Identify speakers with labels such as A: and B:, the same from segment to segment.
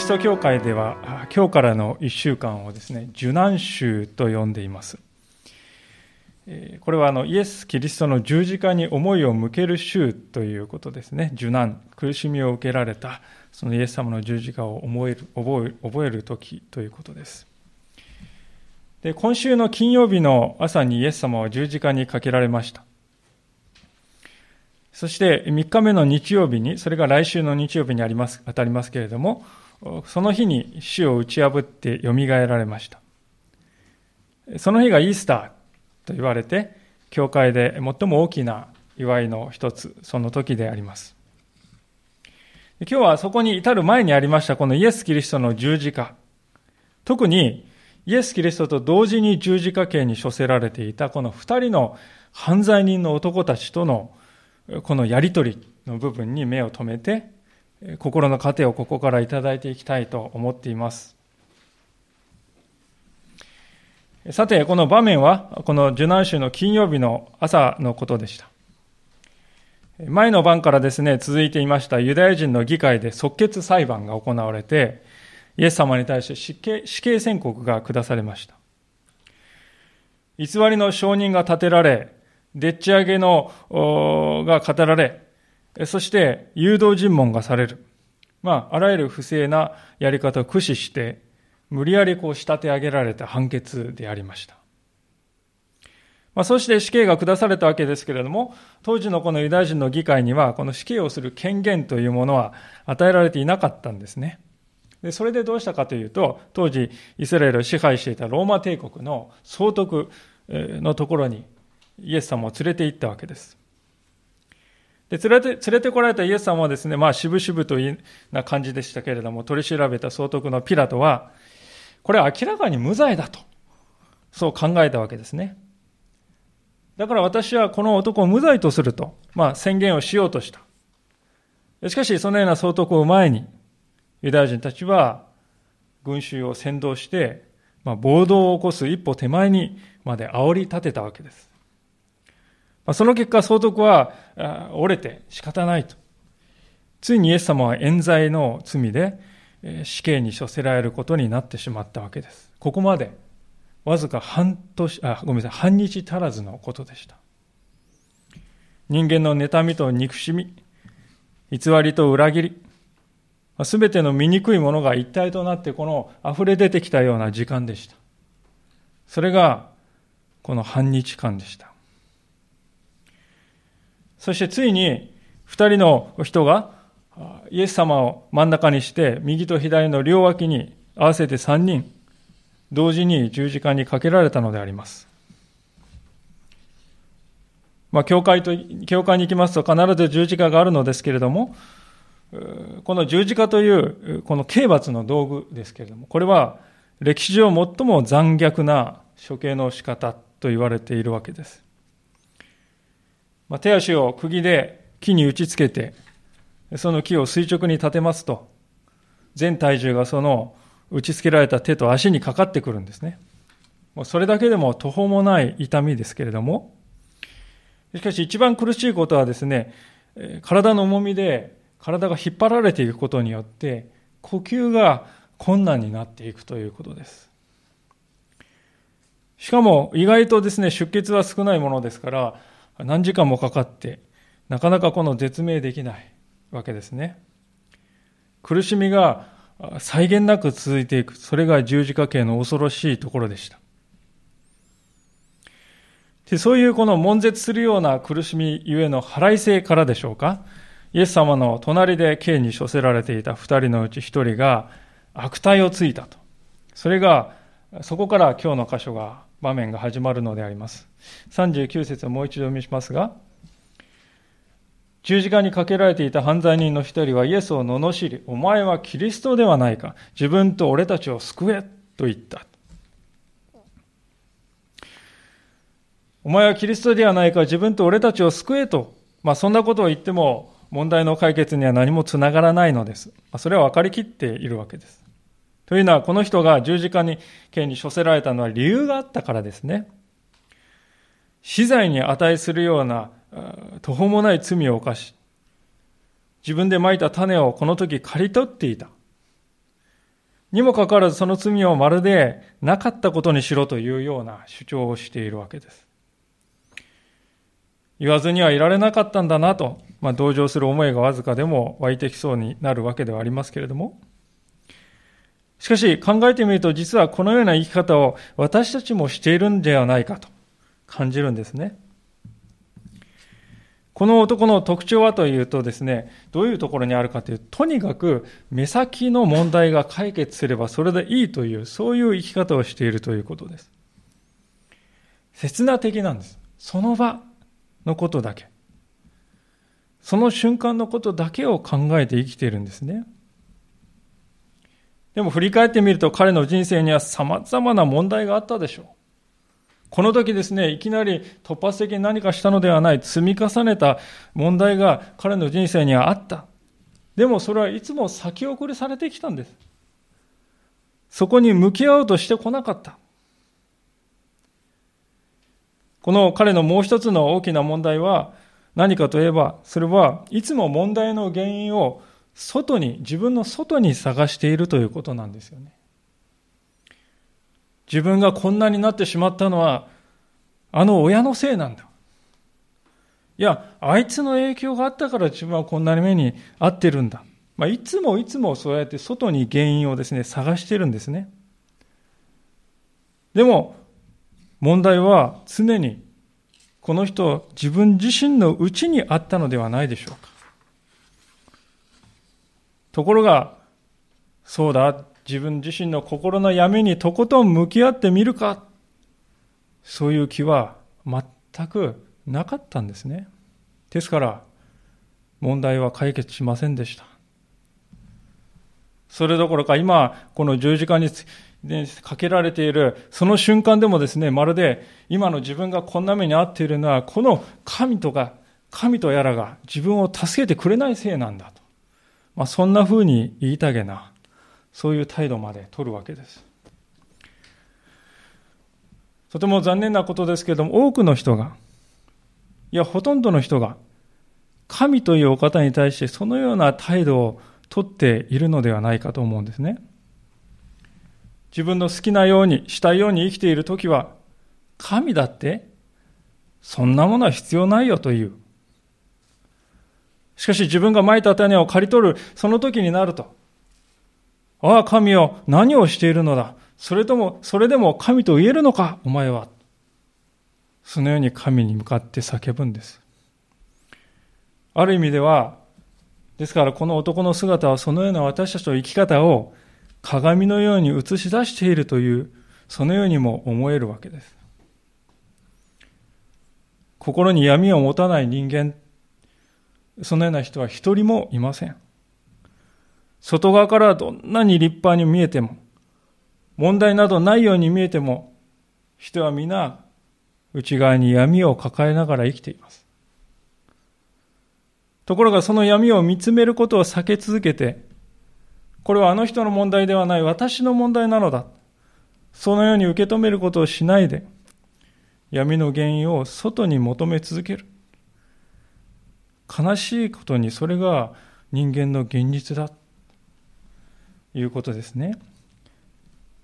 A: キリスト教会では今日からの1週間をですね受難週と呼んでいます。これはあのイエス・キリストの十字架に思いを向ける週ということですね。受難苦しみを受けられたそのイエス様の十字架を思える覚え覚える時ということです。で今週の金曜日の朝にイエス様は十字架にかけられました。そして3日目の日曜日に、それが来週の日曜日にあります、当たりますけれども、その日に死を打ち破って蘇られました。その日がイースターと言われて、教会で最も大きな祝いの一つ、その時であります。今日はそこに至る前にありましたこのイエス・キリストの十字架。特にイエス・キリストと同時に十字架刑に処せられていたこの二人の犯罪人の男たちとのこのやりとりの部分に目を留めて、心の糧をここからいただいていきたいと思っています。さて、この場面は、この受難週の金曜日の朝のことでした。前の晩からですね、続いていましたユダヤ人の議会で即決裁判が行われて、イエス様に対して死刑死刑宣告が下されました。偽りの証人が立てられ、でっち上げの、が語られ、そして誘導尋問がされる。まあ、あらゆる不正なやり方を駆使して、無理やりこう仕立て上げられた判決でありました。まあ、そして死刑が下されたわけですけれども、当時のこのユダヤ人の議会には、この死刑をする権限というものは与えられていなかったんですね。で、それでどうしたかというと、当時イスラエルを支配していたローマ帝国の総督のところにイエス様を連れて行ったわけです。で、連れて、連れてこられたイエス様はですね、まあ、渋々というな感じでしたけれども、取り調べた総督のピラトは、これ明らかに無罪だと、そう考えたわけですね。だから私はこの男を無罪とすると、まあ、宣言をしようとした。しかし、そのような総督を前に、ユダヤ人たちは、群衆を先導して、まあ、暴動を起こす一歩手前にまで煽り立てたわけです。その結果、総督は折れて仕方ないと。ついにイエス様は冤罪の罪で死刑に処せられることになってしまったわけです。ここまで、わずか半年、あ、ごめんなさい、半日足らずのことでした。人間の妬みと憎しみ、偽りと裏切り、すべての醜いものが一体となってこの溢れ出てきたような時間でした。それがこの半日間でした。そしてついに二人の人がイエス様を真ん中にして右と左の両脇に合わせて三人同時に十字架にかけられたのであります。まあ、教会と、教会に行きますと必ず十字架があるのですけれども、この十字架という、この刑罰の道具ですけれども、これは歴史上最も残虐な処刑の仕方と言われているわけです。まあ、手足を釘で木に打ちつけて、その木を垂直に立てますと、全体重がその打ちつけられた手と足にかかってくるんですね。もうそれだけでも途方もない痛みですけれども、しかし一番苦しいことはですね、体の重みで体が引っ張られていくことによって、呼吸が困難になっていくということです。しかも意外とですね、出血は少ないものですから、何時間もかかって、なかなかこの絶命できないわけですね。苦しみが際限なく続いていく。それが十字架刑の恐ろしいところでした。でそういうこの悶絶するような苦しみゆえの払い性からでしょうか。イエス様の隣で刑に処せられていた二人のうち一人が悪態をついたと。それが、そこから今日の箇所が場面が始まるのであります。39節をもう一度読みしますが、十字架にかけられていた犯罪人の一人はイエスを罵り、お前はキリストではないか。自分と俺たちを救え。と言った。お前はキリストではないか。自分と俺たちを救えと。まあそんなことを言っても問題の解決には何もつながらないのです。それは分かりきっているわけです。というのは、この人が十字架に、刑に処せられたのは理由があったからですね。死罪に値するような途方もない罪を犯し、自分で蒔いた種をこの時刈り取っていた。にもかかわらずその罪をまるでなかったことにしろというような主張をしているわけです。言わずにはいられなかったんだなと、まあ、同情する思いがわずかでも湧いてきそうになるわけではありますけれども、しかし考えてみると実はこのような生き方を私たちもしているんではないかと感じるんですね。この男の特徴はというとですね、どういうところにあるかというと、とにかく目先の問題が解決すればそれでいいという、そういう生き方をしているということです。刹那的なんです。その場のことだけ。その瞬間のことだけを考えて生きているんですね。でも振り返ってみると彼の人生には様々な問題があったでしょう。この時ですね、いきなり突発的に何かしたのではない、積み重ねた問題が彼の人生にはあった。でもそれはいつも先送りされてきたんです。そこに向き合おうとしてこなかった。この彼のもう一つの大きな問題は何かといえば、それはいつも問題の原因を外に、自分の外に探しているということなんですよね。自分がこんなになってしまったのは、あの親のせいなんだ。いや、あいつの影響があったから自分はこんなに目に遭ってるんだ。まあ、いつもいつもそうやって外に原因をですね、探してるんですね。でも、問題は常にこの人自分自身のうちにあったのではないでしょうか。ところが、そうだ、自分自身の心の闇にとことん向き合ってみるかそういう気は全くなかったんですね。ですから問題は解決しませんでした。それどころか今この十字架にかけられているその瞬間でもですねまるで今の自分がこんな目に遭っているのはこの神とか神とやらが自分を助けてくれないせいなんだと、まあ、そんな風に言いたげなそういう態度まで取るわけです。とても残念なことですけれども、多くの人が、いや、ほとんどの人が、神というお方に対してそのような態度をとっているのではないかと思うんですね。自分の好きなように、したいように生きているときは、神だって、そんなものは必要ないよという。しかし自分が蒔いた種を刈り取る、その時になると、ああ、神よ、何をしているのだ。それとも、それでも神と言えるのか、お前は。そのように神に向かって叫ぶんです。ある意味では、ですからこの男の姿はそのような私たちの生き方を鏡のように映し出しているという、そのようにも思えるわけです。心に闇を持たない人間、そのような人は一人もいません。外側からどんなに立派に見えても、問題などないように見えても、人は皆内側に闇を抱えながら生きています。ところがその闇を見つめることを避け続けて、これはあの人の問題ではない私の問題なのだ。そのように受け止めることをしないで、闇の原因を外に求め続ける。悲しいことにそれが人間の現実だと。いうことですね。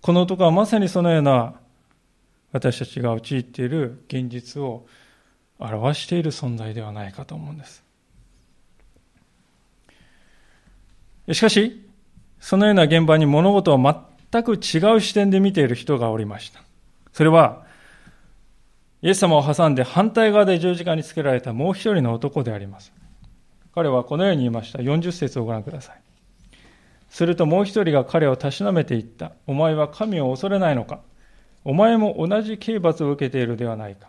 A: この男はまさにそのような私たちが陥っている現実を表している存在ではないかと思うんです。しかし、そのような現場に物事を全く違う視点で見ている人がおりました。それは、イエス様を挟んで反対側で十字架につけられたもう一人の男であります。彼はこのように言いました。40節をご覧ください。するともう一人が彼をたしなめていった。お前は神を恐れないのかお前も同じ刑罰を受けているではないか。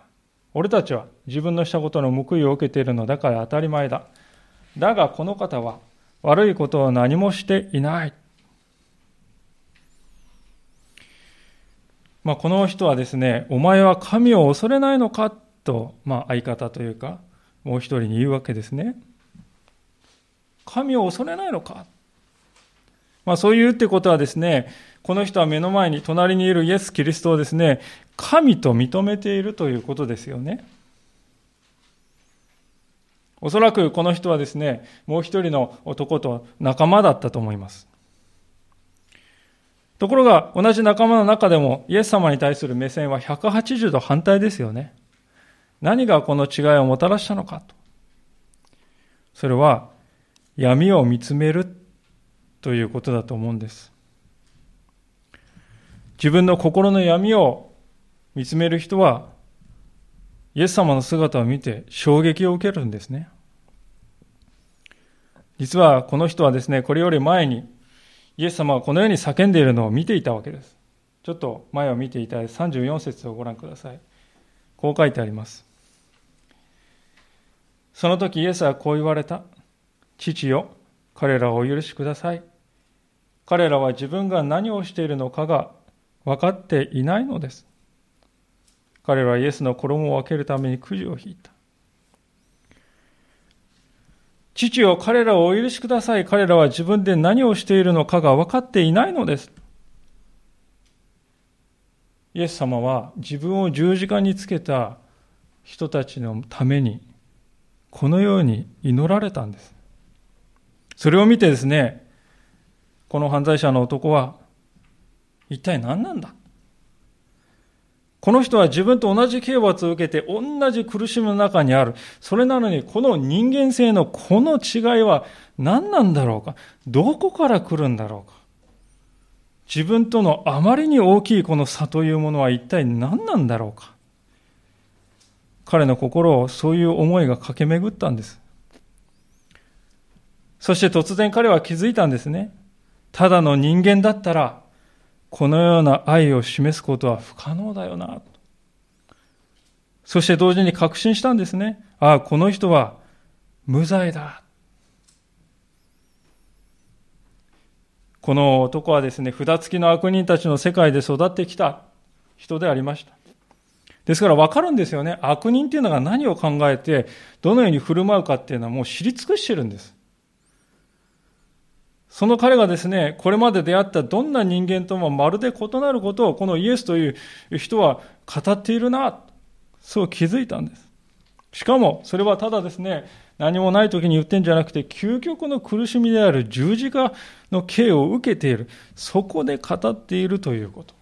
A: 俺たちは自分のしたことの報いを受けているのだから当たり前だ。だがこの方は悪いことを何もしていない。まあ、この人はですね、お前は神を恐れないのかと、まあ、相方というか、もう一人に言うわけですね。神を恐れないのかまあ、そういうってことはですね、この人は目の前に隣にいるイエス・キリストをですね、神と認めているということですよね。おそらくこの人はですね、もう一人の男と仲間だったと思います。ところが、同じ仲間の中でも、イエス様に対する目線は180度反対ですよね。何がこの違いをもたらしたのかと。それは、闇を見つめるということだと思うんです。自分の心の闇を見つめる人は、イエス様の姿を見て衝撃を受けるんですね。実はこの人はですね、これより前に、イエス様はこのように叫んでいるのを見ていたわけです。ちょっと前を見ていた34節をご覧ください。こう書いてあります。その時イエスはこう言われた。父よ、彼らをお許しください。彼らは自分が何をしているのかが分かっていないのです。彼らはイエスの衣を分けるためにくじを引いた。父よ、彼らをお許しください。彼らは自分で何をしているのかが分かっていないのです。イエス様は自分を十字架につけた人たちのために、このように祈られたんです。それを見てですね、この犯罪者の男は、一体何なんだ？この人は自分と同じ刑罰を受けて同じ苦しみの中にある。それなのにこの人間性のこの違いは何なんだろうか？どこから来るんだろうか？自分とのあまりに大きいこの差というものは一体何なんだろうか？彼の心をそういう思いが駆け巡ったんです。そして突然彼は気づいたんですね。ただの人間だったらこのような愛を示すことは不可能だよな。そして同時に確信したんですね。ああ、この人は無罪だ。この男はですね、札付きの悪人たちの世界で育ってきた人でありました。ですから分かるんですよね。悪人っていうのが何を考えて、どのように振る舞うかっていうのはもう知り尽くしてるんです。その彼がですね、これまで出会ったどんな人間ともまるで異なることをこのイエスという人は語っているな、そう気づいたんです。しかも、それはただですね、何もない時に言ってんじゃなくて、究極の苦しみである十字架の刑を受けている。そこで語っているということ。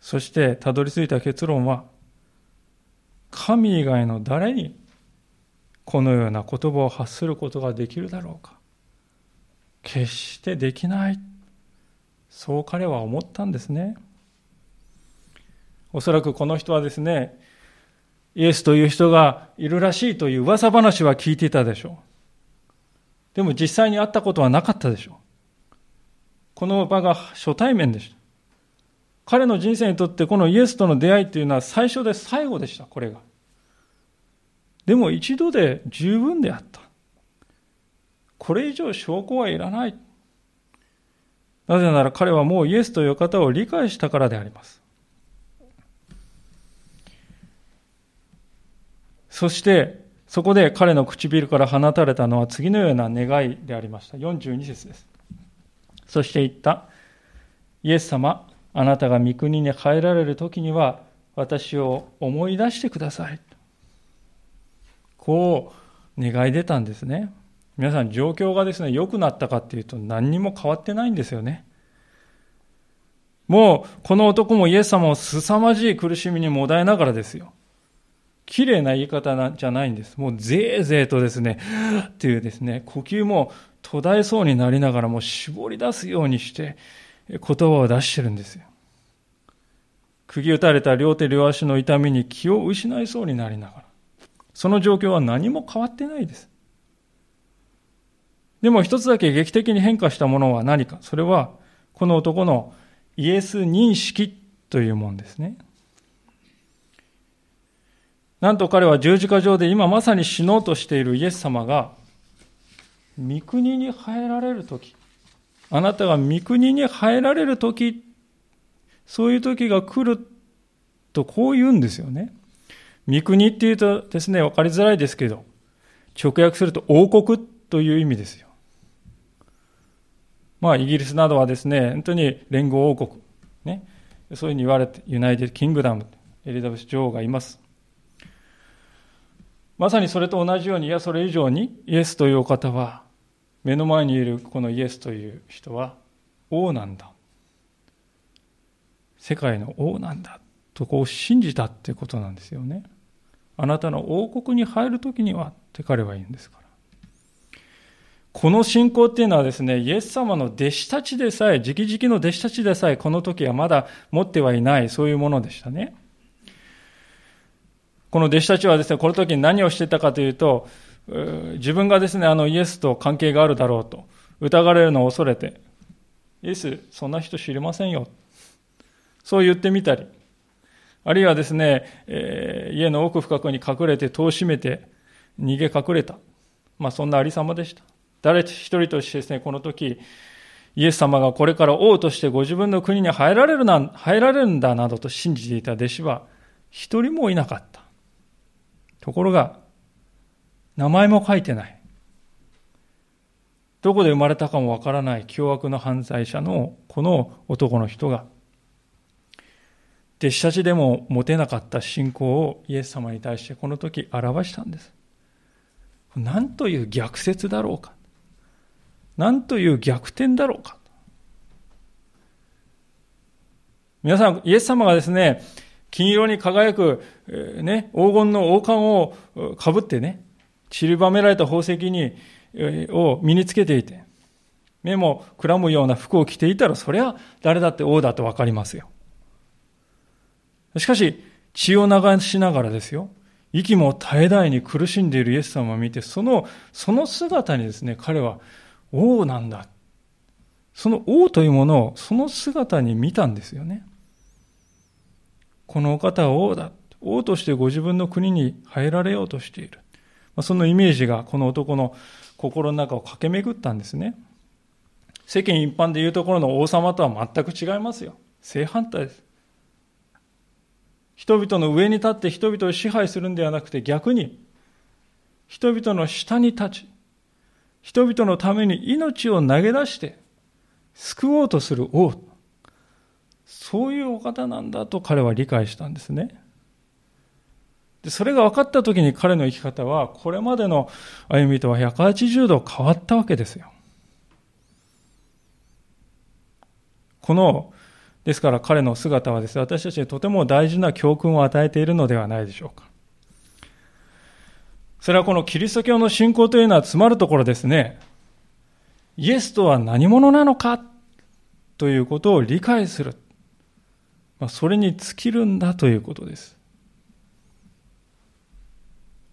A: そして、たどり着いた結論は、神以外の誰にこのような言葉を発することができるだろうか。決してできない。そう彼は思ったんですね。おそらくこの人はですねイエスという人がいるらしいという噂話は聞いていたでしょう。でも実際に会ったことはなかったでしょう。この場が初対面でした。彼の人生にとってこのイエスとの出会いというのは最初で最後でしたこれが。でも一度で十分であった。これ以上証拠はいらない。なぜなら彼はもうイエスという方を理解したからであります。そして、そこで彼の唇から放たれたのは次のような願いでありました。42節です。そして言った。イエス様、あなたが御国に入られる時には私を思い出してください。こう願い出たんですね。皆さん状況がですね、良くなったかっていうと何にも変わってないんですよね。もうこの男もイエス様を凄まじい苦しみにもだえながらですよ。綺麗な言い方じゃないんです。もうぜいぜいとですね、っていうですね、呼吸も途絶えそうになりながらも絞り出すようにして言葉を出してるんですよ。釘打たれた両手両足の痛みに気を失いそうになりながら。その状況は何も変わってないです。でも一つだけ劇的に変化したものは何か。それは、この男のイエス認識というものですね。なんと彼は十字架上で今まさに死のうとしているイエス様が、御国に入られるとき、あなたが御国に入られるとき、そういう時が来るとこう言うんですよね。御国っていうとですね、わかりづらいですけど、直訳すると王国という意味ですよ。まあ、イギリスなどはですね、本当に連合王国、ね、そういうふうに言われて、 United Kingdom、エリザベス女王がいます。まさにそれと同じように、いや、それ以上に、イエスというお方は、目の前にいるこのイエスという人は王なんだ。世界の王なんだ。とこう信じたってことなんですよね。あなたの王国に入るときにはって彼は言うんですから。この信仰っていうのはですね、イエス様の弟子たちでさえ、直々の弟子たちでさえ、この時はまだ持ってはいない、そういうものでしたね。この弟子たちはですね、この時に何をしてたかというと、自分がですね、あのイエスと関係があるだろうと、疑われるのを恐れて、イエス、そんな人知りませんよ。そう言ってみたり、あるいはですね、えー、家の奥深くに隠れて戸を閉めて逃げ隠れた。まあそんなありさまでした。誰一人としてですね、この時、イエス様がこれから王としてご自分の国に入られるな、入られるんだなどと信じていた弟子は一人もいなかった。ところが、名前も書いてない。どこで生まれたかもわからない凶悪な犯罪者のこの男の人が、弟子たちでも持てなかった信仰をイエス様に対してこの時表したんです。なんという逆説だろうか。なんという逆転だろうか。皆さん、イエス様がですね、金色に輝く、ね、黄金の王冠をかぶってね、散りばめられた宝石にえ、を身につけていて、目もくらむような服を着ていたら、そりゃ誰だって王だとわかりますよ。しかし、血を流しながらですよ、息も絶え絶えに苦しんでいるイエス様を見て、その、その姿にですね、彼は王なんだ。その王というものをその姿に見たんですよね。このお方は王だ。王としてご自分の国に入られようとしている。そのイメージがこの男の心の中を駆け巡ったんですね。世間一般でいうところの王様とは全く違いますよ。正反対です。人々の上に立って人々を支配するんではなくて逆に人々の下に立ち人々のために命を投げ出して救おうとする王。そういうお方なんだと彼は理解したんですね。でそれが分かった時に彼の生き方はこれまでの歩みとは180度変わったわけですよ。この、ですから彼の姿はですね、私たちにとても大事な教訓を与えているのではないでしょうか。それはこのキリスト教の信仰というのは詰まるところですね。イエスとは何者なのかということを理解する。まあ、それに尽きるんだということです。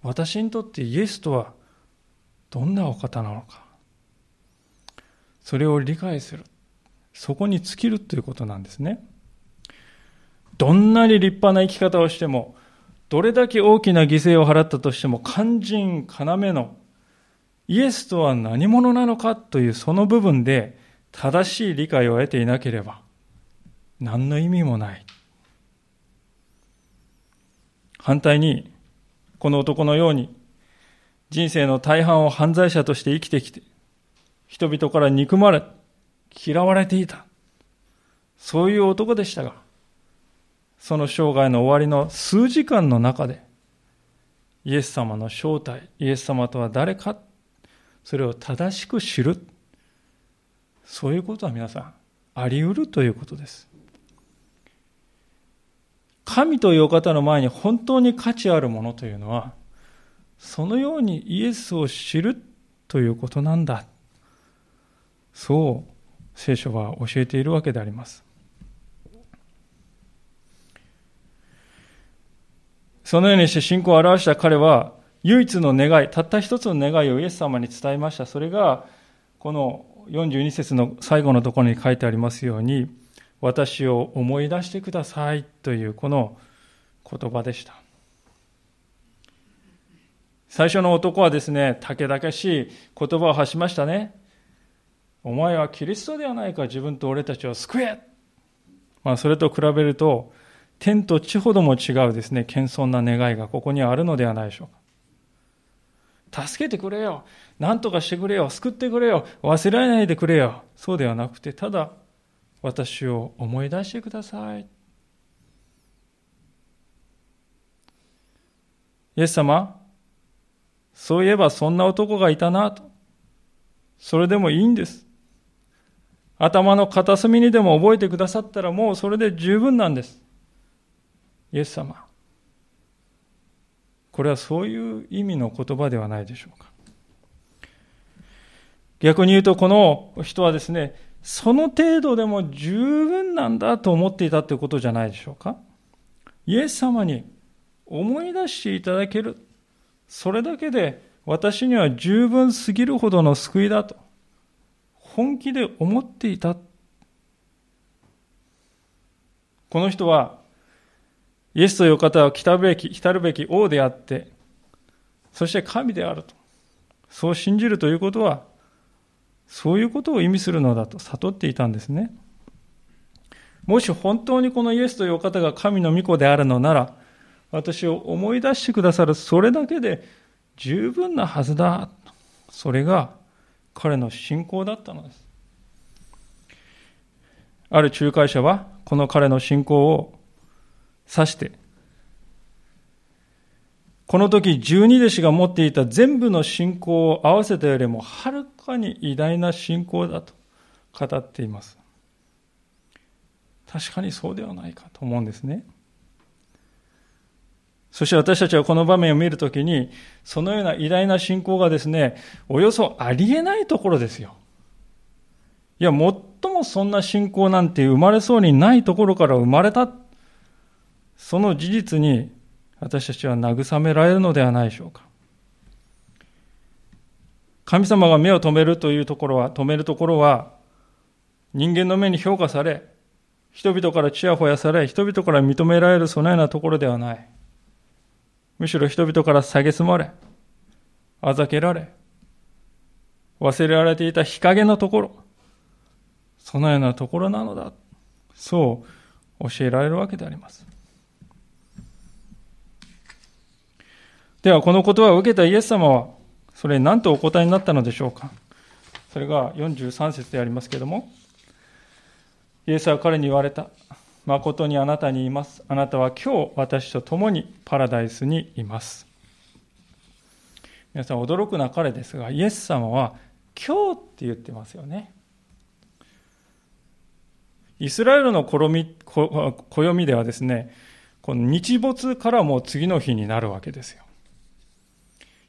A: 私にとってイエスとはどんなお方なのか。それを理解する。そこに尽きるということなんですね。どんなに立派な生き方をしても、どれだけ大きな犠牲を払ったとしても肝心要のイエスとは何者なのかというその部分で正しい理解を得ていなければ何の意味もない。反対に、この男のように人生の大半を犯罪者として生きてきて、人々から憎まれ、嫌われていた。そういう男でしたが、その生涯の終わりの数時間の中で、イエス様の正体、イエス様とは誰か、それを正しく知る。そういうことは皆さん、あり得るということです。神というお方の前に本当に価値あるものというのは、そのようにイエスを知るということなんだ。そう聖書は教えているわけであります。そのようにして信仰を表した彼は、唯一の願い、たった一つの願いをイエス様に伝えました。それが、この42節の最後のところに書いてありますように、私を思い出してくださいというこの言葉でした。最初の男はですね、たけだけしい言葉を発しましたね。お前はキリストではないか、自分と俺たちを救え。まあ、それと比べると、天と地ほども違うですね、謙遜な願いがここにあるのではないでしょうか。助けてくれよ。何とかしてくれよ。救ってくれよ。忘れないでくれよ。そうではなくて、ただ、私を思い出してください。イエス様、そういえばそんな男がいたなと。それでもいいんです。頭の片隅にでも覚えてくださったらもうそれで十分なんです。イエス様。これはそういう意味の言葉ではないでしょうか。逆に言うと、この人はですね、その程度でも十分なんだと思っていたということじゃないでしょうか。イエス様に思い出していただける。それだけで私には十分すぎるほどの救いだと。本気で思っていた。この人は、イエスという方は来たべき、来るべき王であって、そして神であると。そう信じるということは、そういうことを意味するのだと悟っていたんですね。もし本当にこのイエスというお方が神の御子であるのなら、私を思い出してくださるそれだけで十分なはずだ。それが彼の信仰だったのです。ある仲介者は、この彼の信仰を指して、この時十二弟子が持っていた全部の信仰を合わせたよりもはるかに偉大な信仰だと語っています。確かにそうではないかと思うんですね。そして私たちはこの場面を見るときに、そのような偉大な信仰がですね、およそありえないところですよ。いや、最もそんな信仰なんて生まれそうにないところから生まれた。その事実に私たちは慰められるのではないでしょうか。神様が目を止めるというところは、止めるところは、人間の目に評価され、人々からちやほやされ、人々から認められるそのようなところではない。むしろ人々から蔑まれ、あざけられ、忘れられていた日陰のところ、そのようなところなのだ。そう教えられるわけであります。では、この言葉を受けたイエス様は、それに何とお答えになったのでしょうか。それが43節でありますけれども、イエスは彼に言われた。誠にあなたにいます。あなたは今日私と共にパラダイスにいます。皆さん驚くな彼ですが、イエス様は今日って言ってますよね。イスラエルの暦ではですね、この日没からもう次の日になるわけですよ。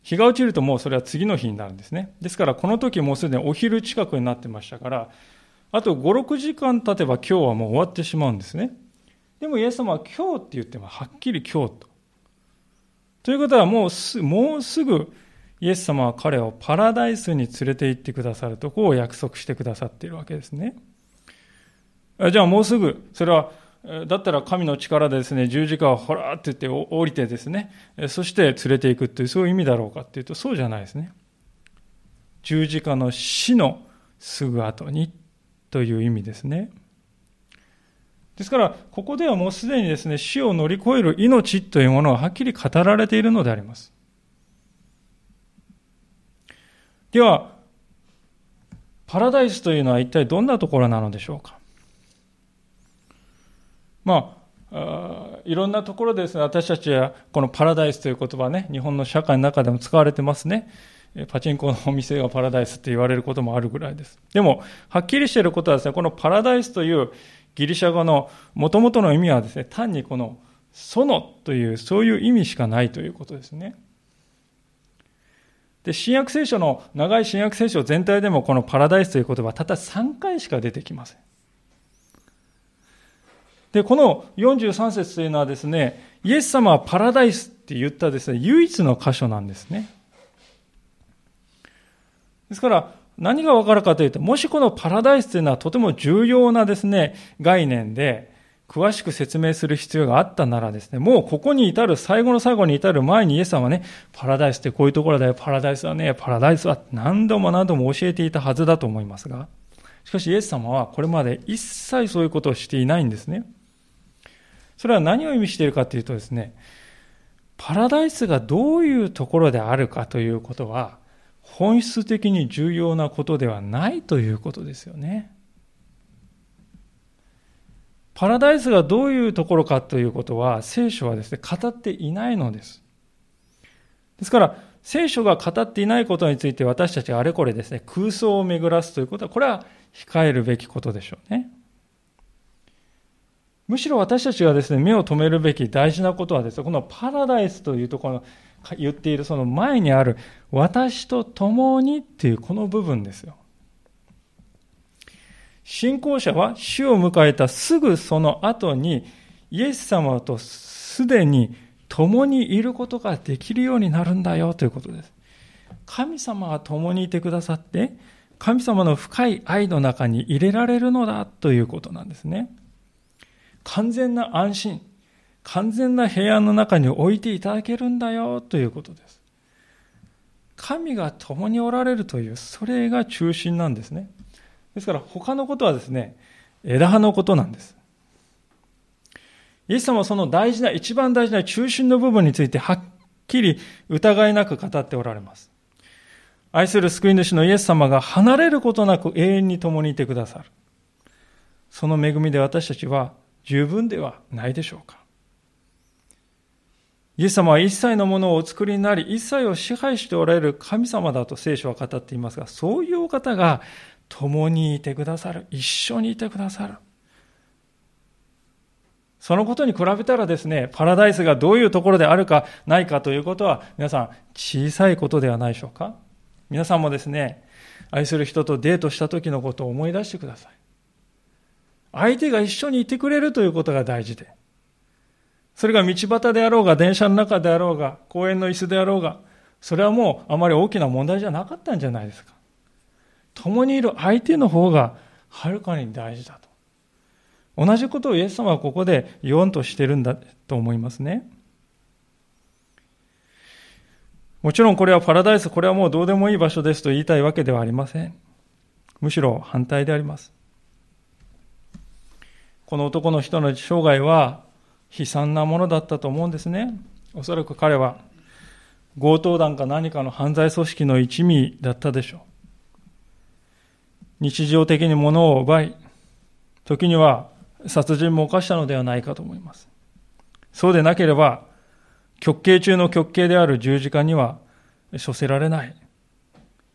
A: 日が落ちるともうそれは次の日になるんですね。ですからこの時もうすでにお昼近くになってましたから、あと5、6時間経てば今日はもう終わってしまうんですね。でもイエス様は今日って言ってもはっきり今日と。ということはもうすもうすぐイエス様は彼をパラダイスに連れて行ってくださるとこを約束してくださっているわけですね。じゃあもうすぐ、それは、だったら神の力でですね、十字架をほらって言って降りてですね、そして連れていくっていう、そういう意味だろうかっていうと、そうじゃないですね。十字架の死のすぐ後にという意味ですね。ですから、ここではもうすでにですね、死を乗り越える命というものははっきり語られているのであります。では、パラダイスというのは一体どんなところなのでしょうか。まあ、いろんなところでですね、私たちはこのパラダイスという言葉ね、日本の社会の中でも使われてますね。パチンコのお店がパラダイスって言われることもあるぐらいです。でも、はっきりしていることはですね、このパラダイスというギリシャ語の元々の意味はですね、単にこの園という、そういう意味しかないということですね。で、新約聖書の、長い新約聖書全体でもこのパラダイスという言葉はたった3回しか出てきません。で、この43節というのはですね、イエス様はパラダイスって言ったですね、唯一の箇所なんですね。ですから、何がわかるかというと、もしこのパラダイスというのはとても重要なですね、概念で、詳しく説明する必要があったならですね、もうここに至る、最後の最後に至る前にイエス様はね、パラダイスってこういうところだよ、パラダイスはね、パラダイスは何度も何度も教えていたはずだと思いますが、しかしイエス様はこれまで一切そういうことをしていないんですね。それは何を意味しているかというとですね、パラダイスがどういうところであるかということは、本質的に重要なことではないということですよね。パラダイスがどういうところかということは聖書はですね、語っていないのです。ですから、聖書が語っていないことについて私たちがあれこれですね、空想を巡らすということは、これは控えるべきことでしょうね。むしろ私たちがですね、目を留めるべき大事なことはですね、このパラダイスというところの言っているその前にある私と共にっていうこの部分ですよ。信仰者は死を迎えたすぐその後にイエス様とすでに共にいることができるようになるんだよということです。神様が共にいてくださって、神様の深い愛の中に入れられるのだということなんですね。完全な安心、完全な平安の中に置いていただけるんだよということです。神が共におられるという、それが中心なんですね。ですから他のことはですね、枝葉のことなんです。イエス様はその大事な、一番大事な中心の部分についてはっきり疑いなく語っておられます。愛する救い主のイエス様が離れることなく永遠に共にいてくださる。その恵みで私たちは十分ではないでしょうか。イエス様は一切のものをお作りになり、一切を支配しておられる神様だと聖書は語っていますが、そういうお方が共にいてくださる。一緒にいてくださる。そのことに比べたらですね、パラダイスがどういうところであるかないかということは、皆さん小さいことではないでしょうか皆さんもですね、愛する人とデートした時のことを思い出してください。相手が一緒にいてくれるということが大事で、それが道端であろうが、電車の中であろうが、公園の椅子であろうが、それはもうあまり大きな問題じゃなかったんじゃないですか。共にいる相手の方がはるかに大事だと。同じことをイエス様はここで言おうとしてるんだと思いますね。もちろんこれはパラダイス、これはもうどうでもいい場所ですと言いたいわけではありません。むしろ反対であります。この男の人の生涯は悲惨なものだったと思うんですね。おそらく彼は強盗団か何かの犯罪組織の一味だったでしょう。日常的に物を奪い、時には殺人も犯したのではないかと思います。そうでなければ、極刑中の極刑である十字架には処せられない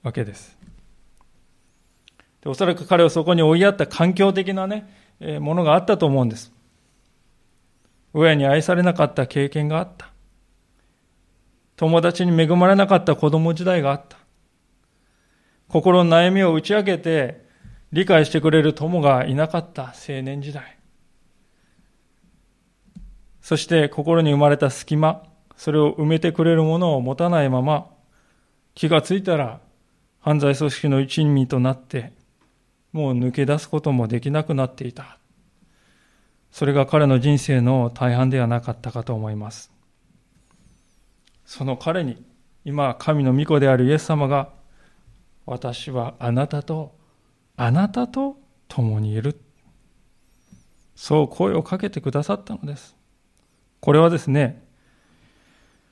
A: わけです。でおそらく彼はそこに追いやった環境的なね、ものがあったと思うんです。親に愛されなかった経験があった。友達に恵まれなかった子供時代があった。心の悩みを打ち明けて理解してくれる友がいなかった青年時代。そして心に生まれた隙間、それを埋めてくれるものを持たないまま、気がついたら犯罪組織の一味となって、もう抜け出すこともできなくなっていた。それが彼の人生の大半ではなかったかと思います。その彼に、今、神の御子であるイエス様が私はあなたと、あなたと共にいる。そう声をかけてくださったのです。これはですね、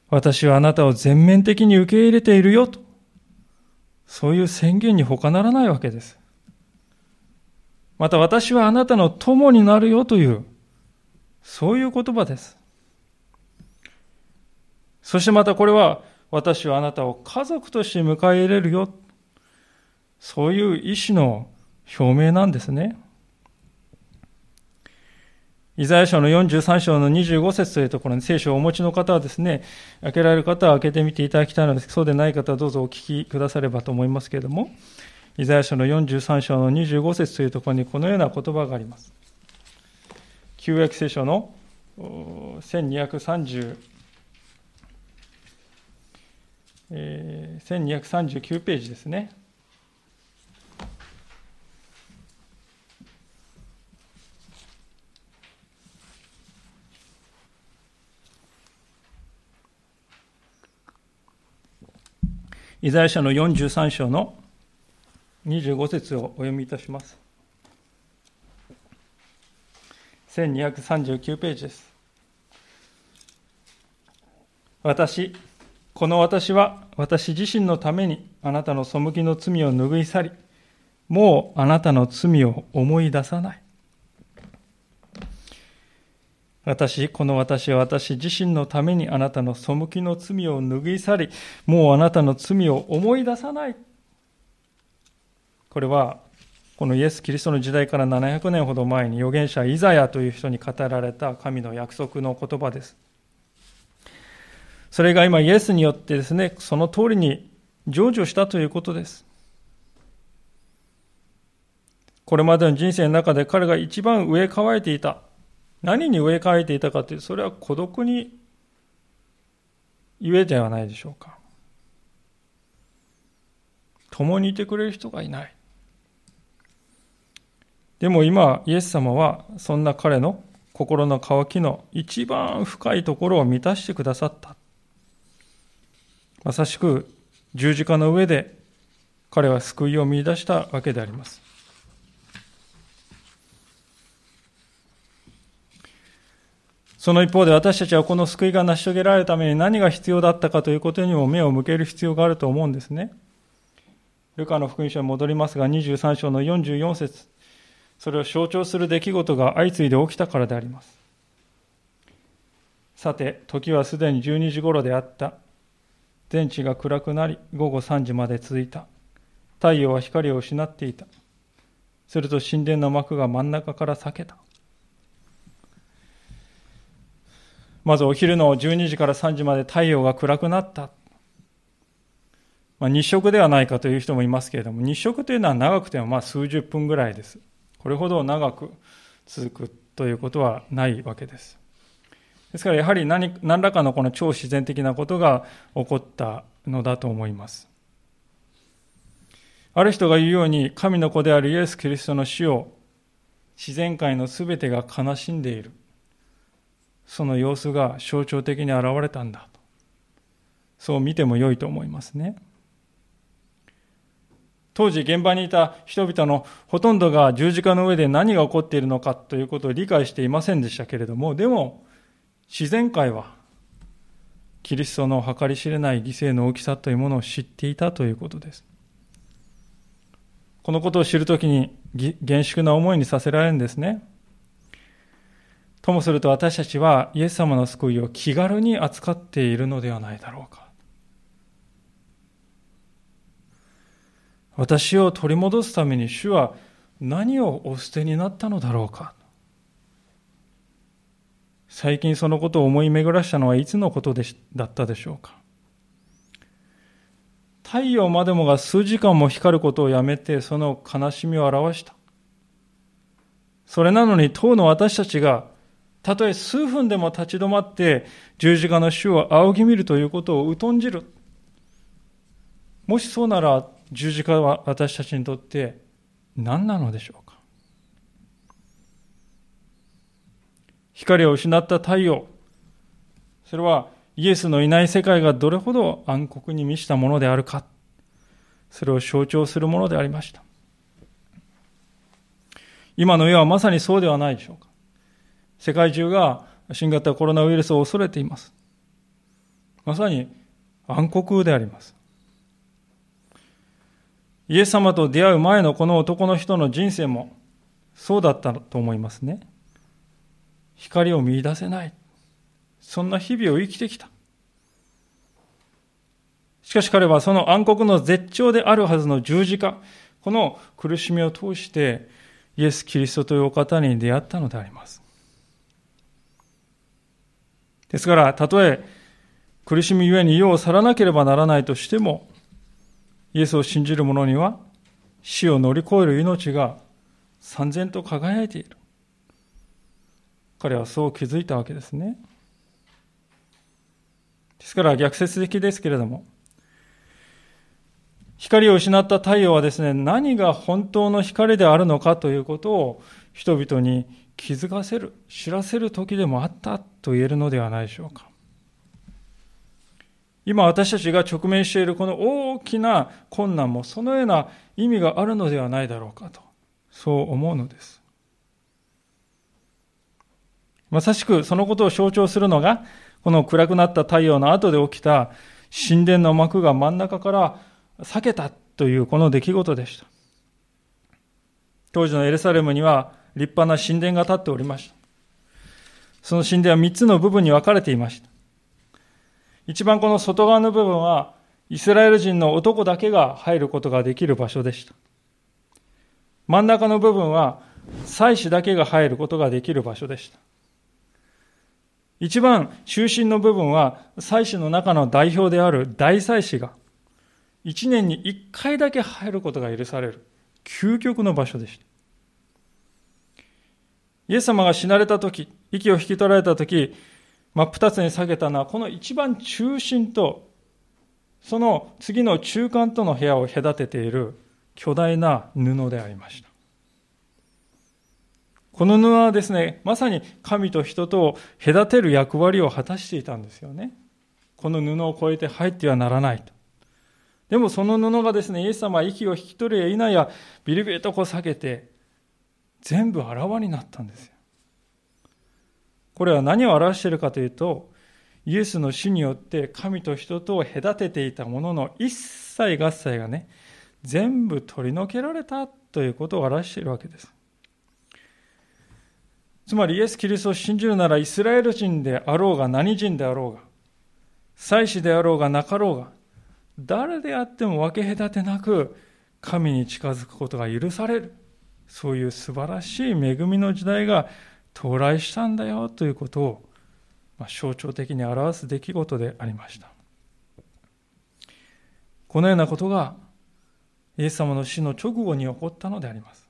A: 私はあなたを全面的に受け入れているよと、そういう宣言に他ならないわけです。また私はあなたの友になるよという、そういう言葉です。そしてまたこれは、私はあなたを家族として迎え入れるよ。そういう意志の表明なんですね。イザヤ書の43章の25節というところに聖書をお持ちの方はですね、開けられる方は開けてみていただきたいのです。そうでない方はどうぞお聞きくださればと思いますけれども、イザヤ書の43章の25節というところにこのような言葉があります。旧約聖書の1230、えー、1239ページですね。イザヤ書の43章の25節をお読みいたします。1239ページです。私、この私は私自身のためにあなたの背きの罪を拭い去り、もうあなたの罪を思い出さない。私、この私は私自身のためにあなたの背きの罪を脱ぎ去り、もうあなたの罪を思い出さない。これは、このイエス・キリストの時代から700年ほど前に預言者イザヤという人に語られた神の約束の言葉です。それが今イエスによってですね、その通りに成就したということです。これまでの人生の中で彼が一番上乾いていた。何に上乾いていたかという、それは孤独にゆえではないでしょうか。共にいてくれる人がいない。でも今、イエス様はそんな彼の心の渇きの一番深いところを満たしてくださった。まさしく十字架の上で彼は救いを見出したわけであります。その一方で私たちはこの救いが成し遂げられるために何が必要だったかということにも目を向ける必要があると思うんですね。ルカの福音書に戻りますが、23章の44節それを象徴する出来事が相次いで起きたからであります。さて、時はすでに12時頃であった。全地が暗くなり、午後3時まで続いた。太陽は光を失っていた。すると神殿の幕が真ん中から裂けた。まずお昼の12時から3時まで太陽が暗くなった。まあ、日食ではないかという人もいますけれども、日食というのは長くてもまあ数十分ぐらいです。これほど長く続くということはないわけです。ですからやはり何何らかのこの超自然的なことが起こったのだと思います。ある人が言うように神の子であるイエス・キリストの死を自然界の全てが悲しんでいる。その様子が象徴的に現れたんだと。そう見ても良いと思いますね。当時現場にいた人々のほとんどが十字架の上で何が起こっているのかということを理解していませんでしたけれども、でも自然界はキリストの計り知れない犠牲の大きさというものを知っていたということです。このことを知るときに厳粛な思いにさせられるんですね。ともすると私たちはイエス様の救いを気軽に扱っているのではないだろうか。私を取り戻すために主は何をお捨てになったのだろうか。最近そのことを思い巡らしたのはいつのことでだったでしょうか。太陽までもが数時間も光ることをやめてその悲しみを表した。それなのに当の私たちがたとえ数分でも立ち止まって十字架の主を仰ぎ見るということを疎んじる。もしそうなら十字架は私たちにとって何なのでしょうか？光を失った太陽。それはイエスのいない世界がどれほど暗黒に満ちたものであるか。それを象徴するものでありました。今の世はまさにそうではないでしょうか？世界中が新型コロナウイルスを恐れています。まさに暗黒であります。イエス様と出会う前のこの男の人の人生もそうだったと思いますね。光を見出せない。そんな日々を生きてきた。しかし彼はその暗黒の絶頂であるはずの十字架、この苦しみを通してイエス・キリストというお方に出会ったのであります。ですから、たとえ苦しみゆえに世を去らなければならないとしても、イエスを信じる者には死を乗り越える命が三千と輝いている。彼はそう気づいたわけですね。ですから逆説的ですけれども、光を失った太陽はですね、何が本当の光であるのかということを人々に気づかせる、知らせる時でもあったと言えるのではないでしょうか。今私たちが直面しているこの大きな困難もそのような意味があるのではないだろうかと、そう思うのです。まさしくそのことを象徴するのが、この暗くなった太陽の後で起きた神殿の幕が真ん中から裂けたというこの出来事でした。当時のエルサレムには立派な神殿が建っておりました。その神殿は3つの部分に分かれていました。一番この外側の部分は、イスラエル人の男だけが入ることができる場所でした。真ん中の部分は、祭司だけが入ることができる場所でした。一番中心の部分は、祭司の中の代表である大祭司が、一年に一回だけ入ることが許される、究極の場所でした。イエス様が死なれた時、息を引き取られた時、真っ二つに下げたのは、この一番中心と、その次の中間との部屋を隔てている巨大な布でありました。この布はですね、まさに神と人とを隔てる役割を果たしていたんですよね。この布を越えて入ってはならないと。でもその布がですね、イエス様は息を引き取りや否やビリビリとこう下げて、全部あらわになったんですよ。これは何を表しているかというと、イエスの死によって神と人とを隔てていたものの一切合切がね、全部取り除けられたということを表しているわけです。つまりイエス・キリストを信じるならイスラエル人であろうが何人であろうが、祭司であろうがなかろうが、誰であっても分け隔てなく神に近づくことが許される。そういう素晴らしい恵みの時代が到来したんだよということを、ま、象徴的に表す出来事でありました。このようなことがイエス様の死の直後に起こったのであります。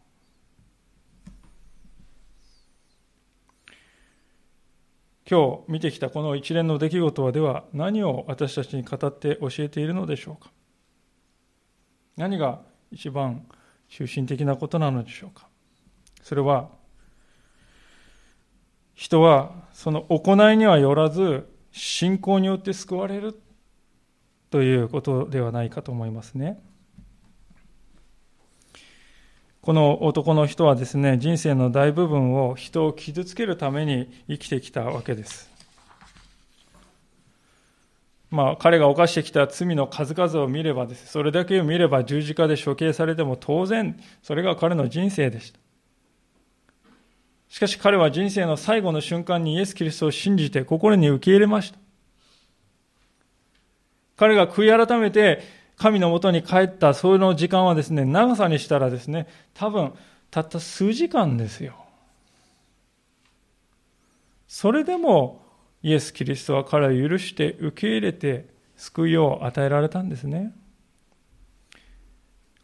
A: 今日見てきたこの一連の出来事はでは何を私たちに語って教えているのでしょうか何が一番中心的なことなのでしょうかそれは人はその行いにはよらず信仰によって救われるということではないかと思いますね。この男の人はですね、人生の大部分を人を傷つけるために生きてきたわけです。まあ、彼が犯してきた罪の数々を見ればです、それだけを見れば十字架で処刑されても当然、それが彼の人生でした。しかし彼は人生の最後の瞬間にイエス・キリストを信じて心に受け入れました。彼が悔い改めて神のもとに帰ったその時間はですね、長さにしたらですね、多分たった数時間ですよ。それでもイエス・キリストは彼を許して受け入れて救いを与えられたんですね。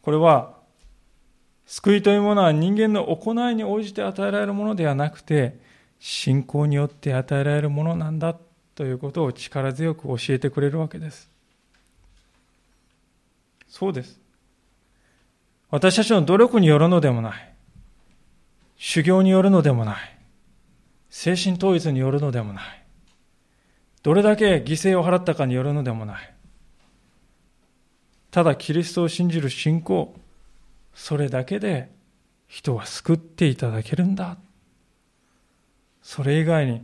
A: これは救いというものは人間の行いに応じて与えられるものではなくて、信仰によって与えられるものなんだということを力強く教えてくれるわけです。そうです。私たちの努力によるのでもない。修行によるのでもない。精神統一によるのでもない。どれだけ犠牲を払ったかによるのでもない。ただキリストを信じる信仰、それだけで人は救っていただけるんだ。それ以外に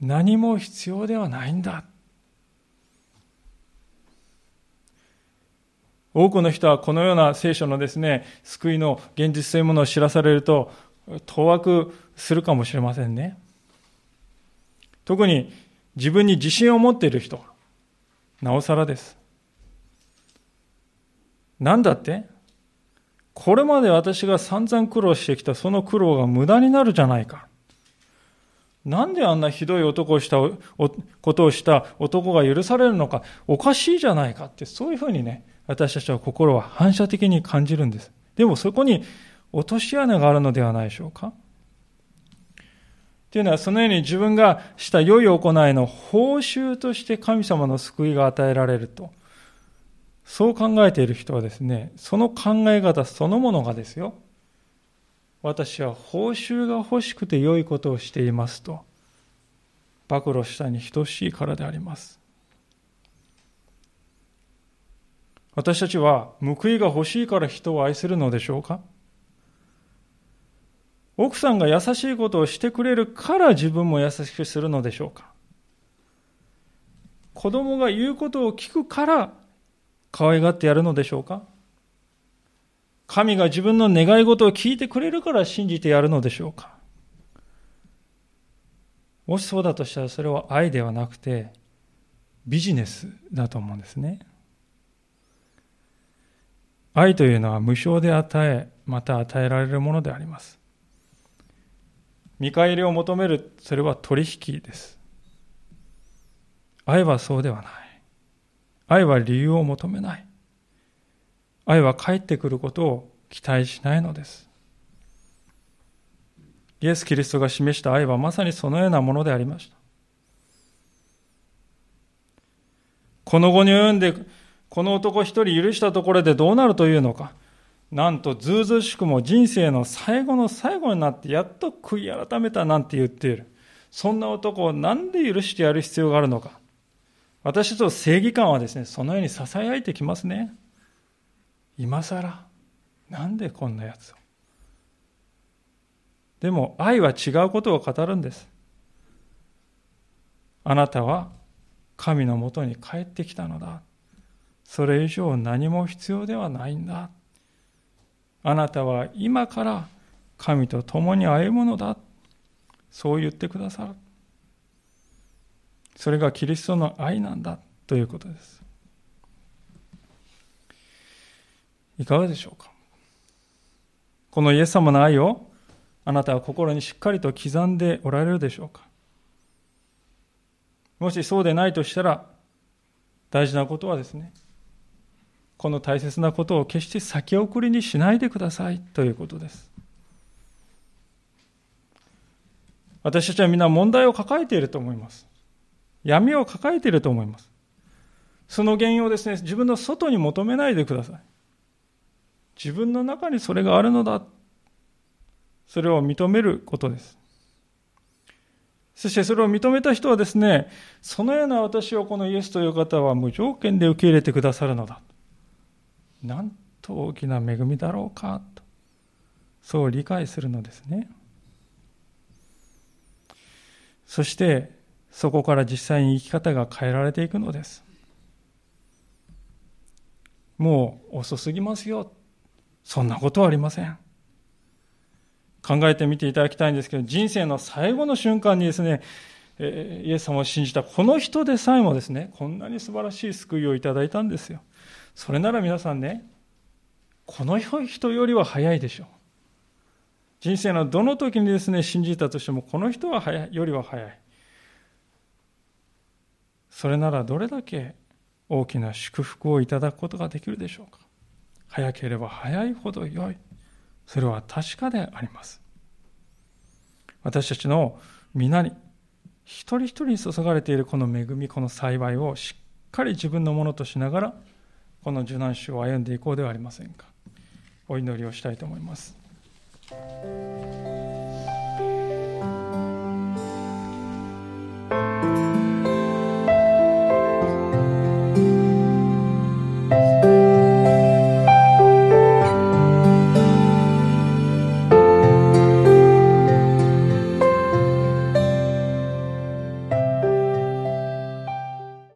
A: 何も必要ではないんだ。多くの人はこのような聖書のですね、救いの現実というものを知らされると、当惑するかもしれませんね。特に自分に自信を持っている人、なおさらです。なんだって？これまで私が散々苦労してきたその苦労が無駄になるじゃないか。なんであんなひどい男をしたことをした男が許されるのか、おかしいじゃないかって、そういうふうにね、私たちは心は反射的に感じるんです。でもそこに落とし穴があるのではないでしょうか。というのは、そのように自分がした良い行いの報酬として神様の救いが与えられると。そう考えている人はですね、その考え方そのものがですよ、私は報酬が欲しくて良いことをしていますと、暴露したに等しいからであります。私たちは報いが欲しいから人を愛するのでしょうか奥さんが優しいことをしてくれるから自分も優しくするのでしょうか子供が言うことを聞くから可愛がってやるのでしょうか？神が自分の願い事を聞いてくれるから信じてやるのでしょうか？もしそうだとしたらそれは愛ではなくてビジネスだと思うんですね。愛というのは無償で与え、また与えられるものであります。見返りを求める、それは取引です。愛はそうではない。愛は理由を求めない。愛は帰ってくることを期待しないのです。イエス・キリストが示した愛はまさにそのようなものでありました。この後に及んで、この男一人許したところでどうなるというのか。なんと、ずうずしくも人生の最後の最後になって、やっと悔い改めたなんて言っている。そんな男をなんで許してやる必要があるのか。私と正義感はですね、そのように囁いてきますね。今更、なんでこんなやつを。でも、愛は違うことを語るんです。あなたは神のもとに帰ってきたのだ。それ以上何も必要ではないんだ。あなたは今から神と共に歩むのだ。そう言ってくださる。それがキリストの愛なんだということです。いかがでしょうか？このイエス様の愛をあなたは心にしっかりと刻んでおられるでしょうか？もしそうでないとしたら大事なことはですねこの大切なことを決して先送りにしないでくださいということです。私たちはみんな問題を抱えていると思います。闇を抱えていると思います。その原因をですね、自分の外に求めないでください。自分の中にそれがあるのだ。それを認めることです。そしてそれを認めた人はですね、そのような私をこのイエスという方は無条件で受け入れてくださるのだ。なんと大きな恵みだろうかと、そう理解するのですね。そして、そこから実際に生き方が変えられていくのです。もう遅すぎますよ。そんなことはありません。考えてみていただきたいんですけど、人生の最後の瞬間にですね、イエス様を信じたこの人でさえもですね、こんなに素晴らしい救いをいただいたんですよ。それなら皆さんね、この人よりは早いでしょう。人生のどの時にですね、信じたとしても、この人は早いよりは早い。それならどれだけ大きな祝福をいただくことができるでしょうか？早ければ早いほど良い。それは確かであります。私たちの皆に一人一人に注がれているこの恵みこの幸いをしっかり自分のものとしながらこの受難種を歩んでいこうではありませんか？お祈りをしたいと思います。